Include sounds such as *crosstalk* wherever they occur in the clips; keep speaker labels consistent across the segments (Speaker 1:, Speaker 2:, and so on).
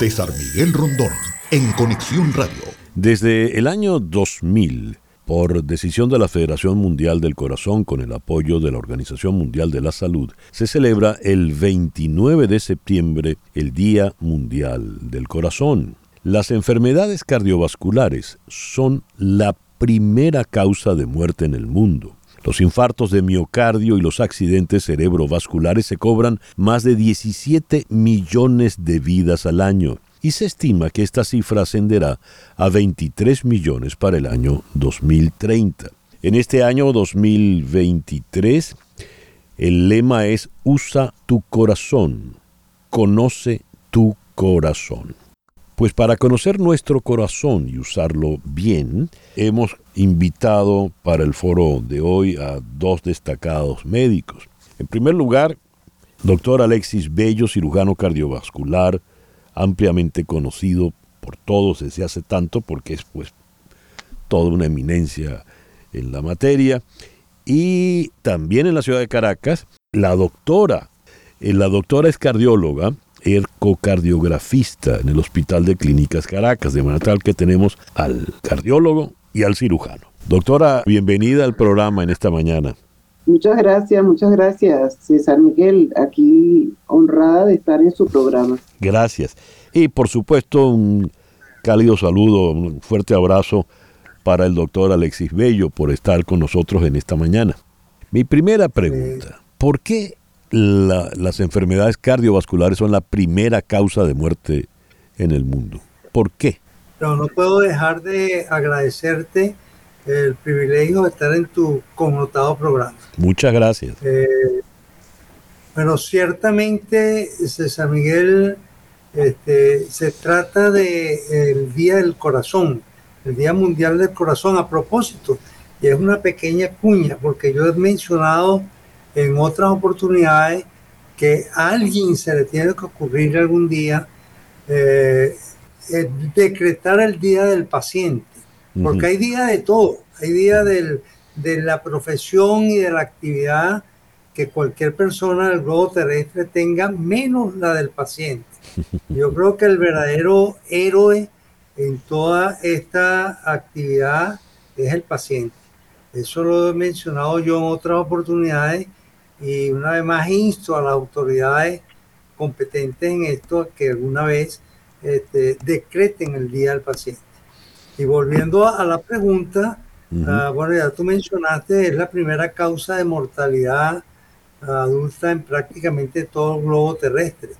Speaker 1: César Miguel Rondón, en Conexión Radio.
Speaker 2: Desde el año 2000, por decisión de la Federación Mundial del Corazón con el apoyo de la Organización Mundial de la Salud, se celebra el 29 de septiembre el Día Mundial del Corazón. Las enfermedades cardiovasculares son la primera causa de muerte en el mundo. Los infartos de miocardio y los accidentes cerebrovasculares se cobran más de 17 millones de vidas al año y se estima que esta cifra ascenderá a 23 millones para el año 2030. En este año 2023, el lema es Usa tu corazón, conoce tu corazón. Pues para conocer nuestro corazón y usarlo bien, hemos invitado para el foro de hoy a dos destacados médicos. En primer lugar, doctor Alexis Bello, cirujano cardiovascular, ampliamente conocido por todos desde hace tanto, porque es pues toda una eminencia en la materia. Y también en la ciudad de Caracas, la doctora, eh, la doctora es cardióloga, ecocardiografista en el Hospital de Clínicas Caracas, de manera tal que tenemos al cardiólogo y al cirujano. Doctora, bienvenida al programa en esta mañana.
Speaker 3: Muchas gracias, muchas gracias, César Miguel, aquí honrada de estar en su programa.
Speaker 2: Gracias. Y por supuesto, un cálido saludo, un fuerte abrazo para el doctor Alexis Bello por estar con nosotros en esta mañana. Mi primera pregunta, ¿por qué las enfermedades cardiovasculares son la primera causa de muerte en el mundo. ¿Por qué?
Speaker 4: No, no puedo dejar de agradecerte el privilegio de estar en tu connotado programa.
Speaker 2: Muchas gracias. Eh,
Speaker 4: bueno, ciertamente, César Miguel, este, se trata del Día del Corazón, el Día Mundial del Corazón a propósito. Y es una pequeña cuña, porque yo he mencionado en otras oportunidades que a alguien se le tiene que ocurrir algún día eh, eh, decretar el día del paciente, porque hay día de todo, hay día de la profesión y de la actividad que cualquier persona del globo terrestre tenga, menos la del paciente. *laughs* Yo creo que el verdadero héroe en toda esta actividad es el paciente. Eso lo he mencionado yo en otras oportunidades y una vez más insto a las autoridades competentes en esto que alguna vez este, decreten el día del paciente. Y volviendo a, la pregunta, ah, bueno, ya tú mencionaste, es la primera causa de mortalidad adulta en prácticamente todo el globo terrestre.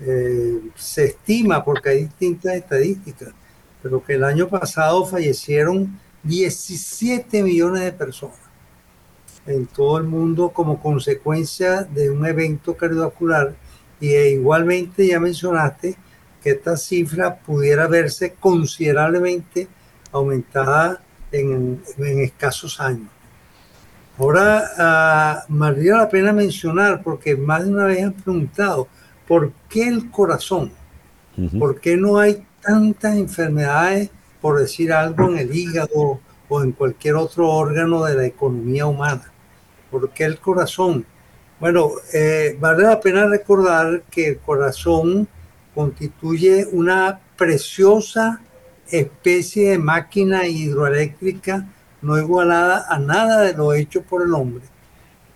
Speaker 4: Eh, se estima, porque hay distintas estadísticas, pero que el año pasado fallecieron 17 millones de personas en todo el mundo como consecuencia de un evento cardiovascular y e igualmente ya mencionaste que esta cifra pudiera verse considerablemente aumentada en, escasos años. Ahora, uh, valdría la pena mencionar, porque más de una vez han preguntado, ¿por qué el corazón? ¿Por qué no hay tantas enfermedades, por decir algo, en el hígado o en cualquier otro órgano de la economía humana? ¿Por qué el corazón? Bueno, eh, vale la pena recordar que el corazón constituye una preciosa especie de máquina hidroeléctrica no igualada a nada de lo hecho por el hombre.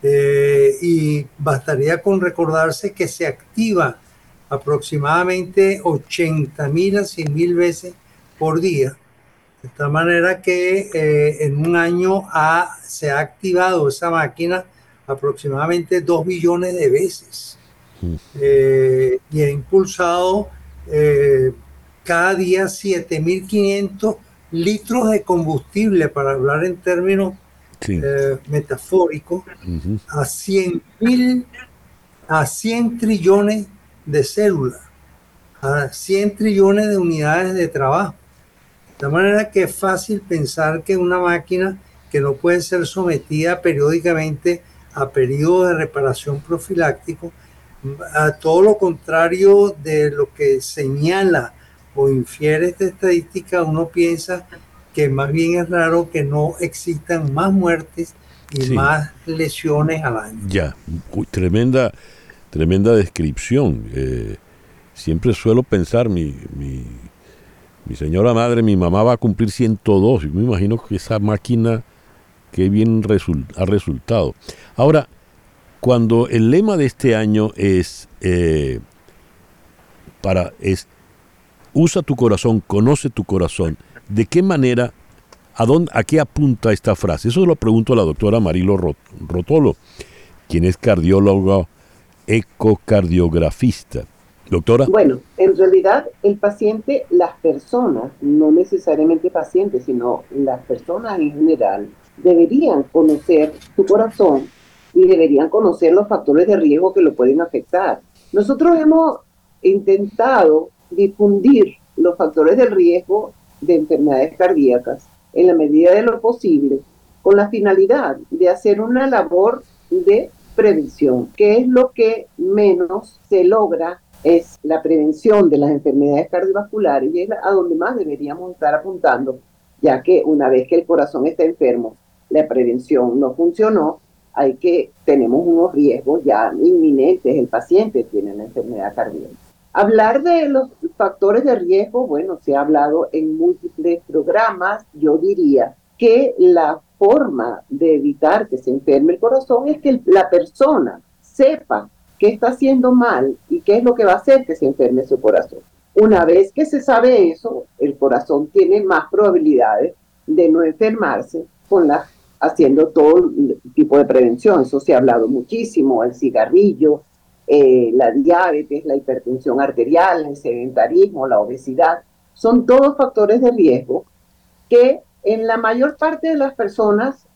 Speaker 4: Eh, y bastaría con recordarse que se activa aproximadamente 80 mil a 100 mil veces por día de tal manera que eh, en un año ha, se ha activado esa máquina aproximadamente 2 billones de veces mm. eh, y ha impulsado eh, cada día 7.500 litros de combustible, para hablar en términos metafóricos, a 100 a 100 trillones de células, a 100 trillones de unidades de trabajo. De manera que es fácil pensar que una máquina que no puede ser sometida periódicamente a periodos de reparación profiláctico, a todo lo contrario de lo que señala o infiere esta estadística, uno piensa que más bien es raro que no existan más muertes y más lesiones al año.
Speaker 2: Ya, tremenda, tremenda descripción. Eh, siempre suelo pensar, mi, mi, mi señora madre, mi mamá va a cumplir 102, y me imagino que esa máquina que bien ha resultado. Ahora, cuando el lema de este año es eh, para es usa tu corazón, conoce tu corazón, ¿de qué manera, a dónde, a qué apunta esta frase? Eso lo pregunto a la doctora Marilo Rotolo, quien es cardióloga ecocardiografista. Doctora.
Speaker 3: Bueno, en realidad el paciente, las personas, no necesariamente pacientes, sino las personas en general, deberían conocer su corazón y deberían conocer los factores de riesgo que lo pueden afectar. Nosotros hemos intentado difundir los factores de riesgo de enfermedades cardíacas en la medida de lo posible con la finalidad de hacer una labor de prevención, que es lo que menos se logra es la prevención de las enfermedades cardiovasculares y es a donde más deberíamos estar apuntando, ya que una vez que el corazón está enfermo, la prevención no funcionó, hay que, tenemos unos riesgos ya inminentes, el paciente tiene la enfermedad cardíaca. Hablar de los factores de riesgo, bueno, se ha hablado en múltiples programas, yo diría que la forma de evitar que se enferme el corazón es que la persona sepa qué está haciendo mal y qué es lo que va a hacer que se enferme su corazón. Una vez que se sabe eso, el corazón tiene más probabilidades de no enfermarse con la, haciendo todo tipo de prevención. Eso se ha hablado muchísimo, el cigarrillo, eh, la diabetes, la hipertensión arterial, el sedentarismo, la obesidad. Son todos factores de riesgo que en la mayor parte de las personas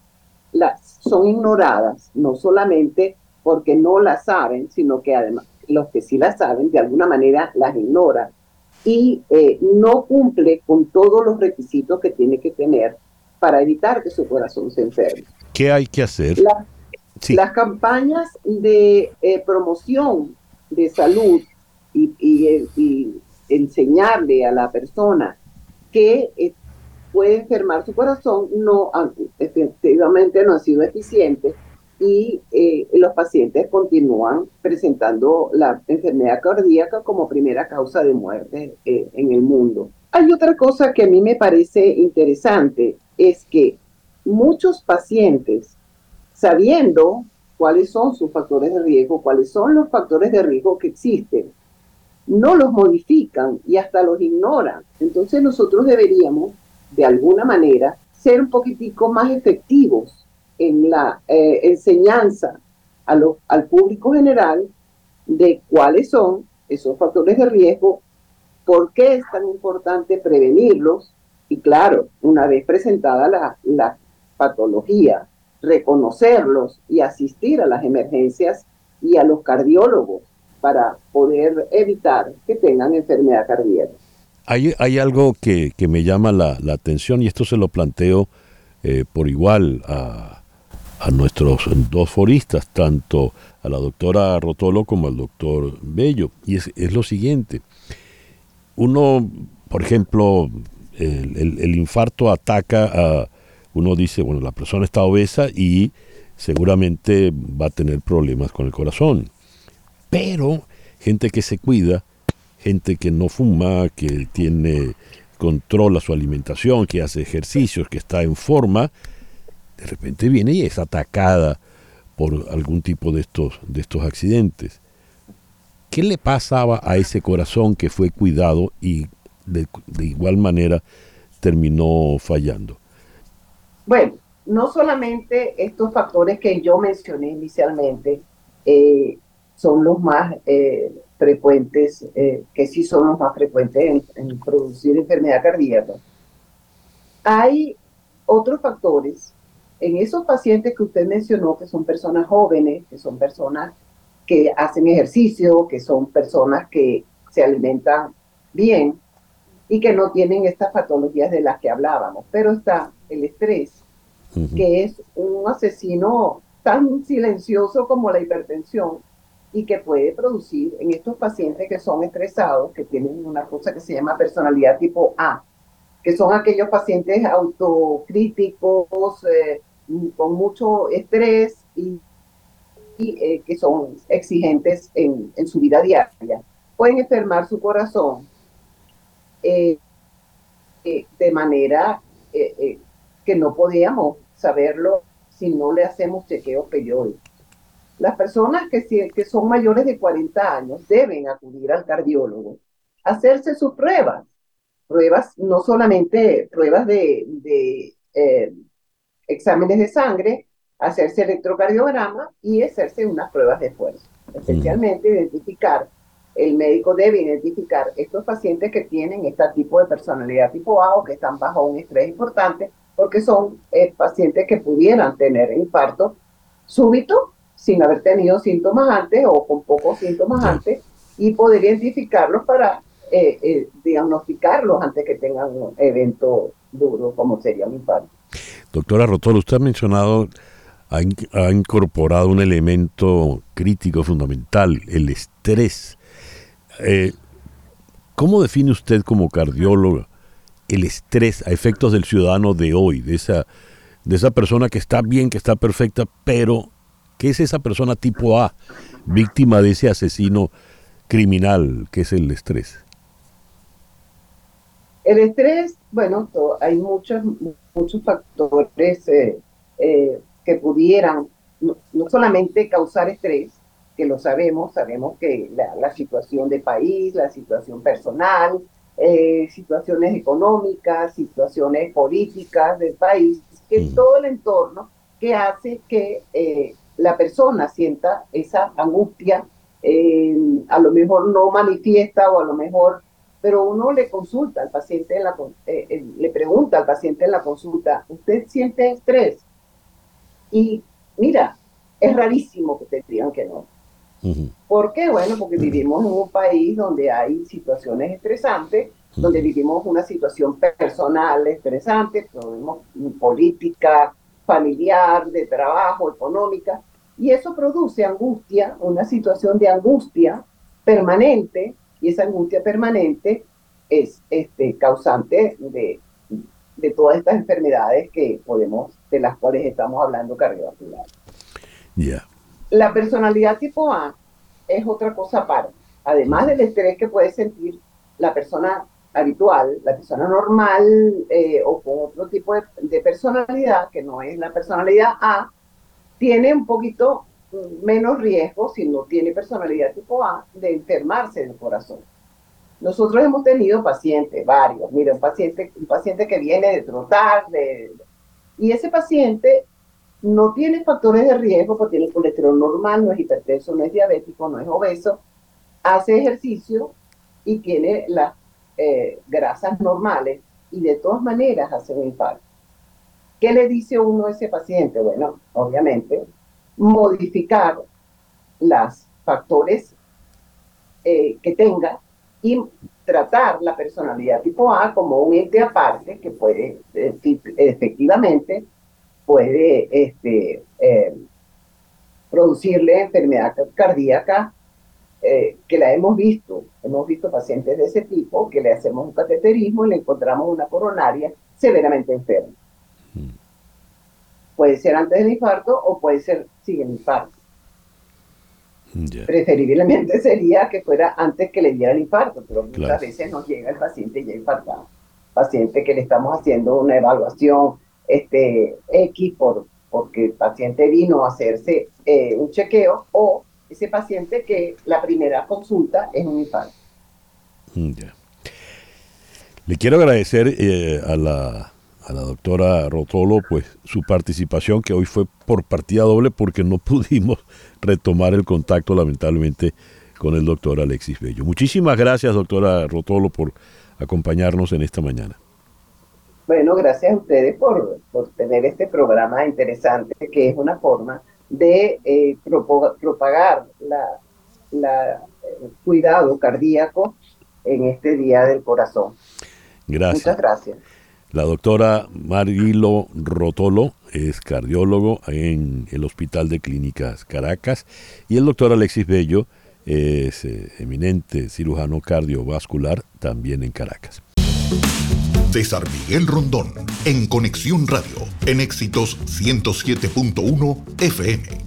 Speaker 3: las, son ignoradas, no solamente porque no la saben, sino que además los que sí la saben de alguna manera las ignoran y eh, no cumple con todos los requisitos que tiene que tener para evitar que su corazón se enferme.
Speaker 2: ¿Qué hay que hacer?
Speaker 3: Las campañas de eh, promoción de salud y, y, enseñarle a la persona que eh, puede enfermar su corazón no efectivamente no ha sido eficiente y eh, los pacientes continúan presentando la enfermedad cardíaca como primera causa de muerte eh, en el mundo. Hay otra cosa que a mí me parece interesante, es que muchos pacientes, sabiendo cuáles son sus factores de riesgo, cuáles son los factores de riesgo que existen, no los modifican y hasta los ignoran. Entonces nosotros deberíamos, de alguna manera, ser un poquitico más efectivos en la eh, enseñanza a al público general de cuáles son esos factores de riesgo, por qué es tan importante prevenirlos y claro, una vez presentada la, la patología, reconocerlos y asistir a las emergencias y a los cardiólogos para poder evitar que tengan enfermedad cardíaca.
Speaker 2: Hay, hay algo que, que me llama la, la, atención y esto se lo planteo eh, por igual a, a nuestros dos foristas, tanto a la doctora Rotolo como al doctor Bello. Y es, lo siguiente. Uno, por ejemplo, el, infarto ataca a, uno dice, bueno, la persona está obesa y seguramente va a tener problemas con el corazón. Pero gente que se cuida, gente que no fuma, que tiene controla su alimentación, que hace ejercicios, que está en forma, de repente viene y es atacada por algún tipo de estos, de estos accidentes. ¿Qué le pasaba a ese corazón que fue cuidado y de, igual manera terminó fallando?
Speaker 3: Bueno, no solamente estos factores que yo mencioné inicialmente eh, son los más eh, frecuentes, eh, que sí son los más frecuentes en, en producir enfermedad cardíaca. Hay otros factores en esos pacientes que usted mencionó, que son personas jóvenes, que son personas que hacen ejercicio, que son personas que se alimentan bien y que no tienen estas patologías de las que hablábamos. Pero está el estrés, que es un asesino tan silencioso como la hipertensión y que puede producir en estos pacientes que son estresados, que tienen una cosa que se llama personalidad tipo A, que son aquellos pacientes autocríticos, eh, con mucho estrés y, eh, que son exigentes en, su vida diaria. pueden enfermar su corazón eh, eh, de manera que no podíamos saberlo si no le hacemos chequeos periódicos. Las personas que, que son mayores de 40 años deben acudir al cardiólogo, hacerse sus pruebas, pruebas, no solamente pruebas de exámenes de sangre, hacerse electrocardiograma y hacerse unas pruebas de esfuerzo, especialmente identificar el médico debe identificar estos pacientes que tienen este tipo de personalidad tipo A o que están bajo un estrés importante, porque son eh, pacientes que pudieran tener infarto súbito sin haber tenido síntomas antes o con pocos síntomas antes y poder identificarlos para eh, eh, diagnosticarlos antes que tengan un evento duro como sería un infarto.
Speaker 2: Doctora Rotolo, usted ha mencionado, ha, incorporado un elemento crítico fundamental, el estrés. Eh, ¿Cómo define usted como cardiólogo el estrés a efectos del ciudadano de hoy, de esa, de esa persona que está bien, que está perfecta, pero que es esa persona tipo A, víctima de ese asesino criminal que es el estrés?
Speaker 3: El estrés, bueno, hay muchos, muchos factores eh, eh, que pudieran no, solamente causar estrés, que lo sabemos, sabemos que la, situación de país, la situación personal, eh, situaciones económicas, situaciones políticas del país, que mm. todo el entorno que hace que eh, la persona sienta esa angustia, a lo mejor no manifiesta o a lo mejor, pero uno le consulta al paciente, en la, le pregunta al paciente en la consulta, ¿usted siente estrés? Y mira, es rarísimo que te digan que no. ¿Por qué? Bueno, porque vivimos en un país donde hay situaciones estresantes, donde vivimos una situación personal estresante, política, familiar, de trabajo, económica, y eso produce angustia, una situación de angustia permanente, y esa angustia permanente es este, causante de, de todas estas enfermedades que podemos, de las cuales estamos hablando cardiovasculares.
Speaker 2: Ya
Speaker 3: la personalidad tipo A es otra cosa aparte. Además del estrés que puede sentir la persona habitual, la persona normal eh, o con otro tipo de, personalidad, que no es la personalidad A, tiene un poquito menos riesgo, si no tiene personalidad tipo A, de enfermarse del corazón. Nosotros hemos tenido pacientes, varios. Mira, un paciente, un paciente que viene de trotar, y ese paciente no tiene factores de riesgo porque tiene colesterol normal, no es hipertenso, no es diabético, no es obeso, hace ejercicio y tiene las eh, grasas normales y de todas maneras hace un infarto. ¿Qué le dice uno a ese paciente? Bueno, obviamente, modificar los factores eh, que tenga y tratar la personalidad tipo A como un ente aparte que puede eh, efectivamente puede este, eh, producirle enfermedad cardíaca eh, que la hemos visto. Hemos visto pacientes de ese tipo que le hacemos un cateterismo y le encontramos una coronaria severamente enferma. Puede ser antes del infarto o puede ser sin el infarto. Preferiblemente sería que fuera antes que le diera el infarto, pero muchas veces nos llega el paciente ya infartado. Paciente que le estamos haciendo una evaluación este, X por, porque el paciente vino a hacerse eh, un chequeo o ese paciente que la primera consulta es un infarto.
Speaker 2: Mm, Le quiero agradecer eh, a, la, a la doctora Rotolo pues su participación que hoy fue por partida doble porque no *laughs* pudimos retomar el contacto lamentablemente con el doctor Alexis Bello. Muchísimas gracias doctora Rotolo por acompañarnos en esta mañana.
Speaker 3: Bueno, gracias a ustedes por, tener este programa interesante que es una forma de eh, propagar la, el cuidado cardíaco en este Día del Corazón.
Speaker 2: Gracias.
Speaker 3: Muchas gracias.
Speaker 2: La doctora Marilo Rotolo es cardiólogo en el Hospital de Clínicas Caracas y el doctor Alexis Bello es eh, eminente cirujano cardiovascular también en Caracas.
Speaker 1: César Miguel Rondón, en Conexión Radio, en Éxitos 107.1 FM.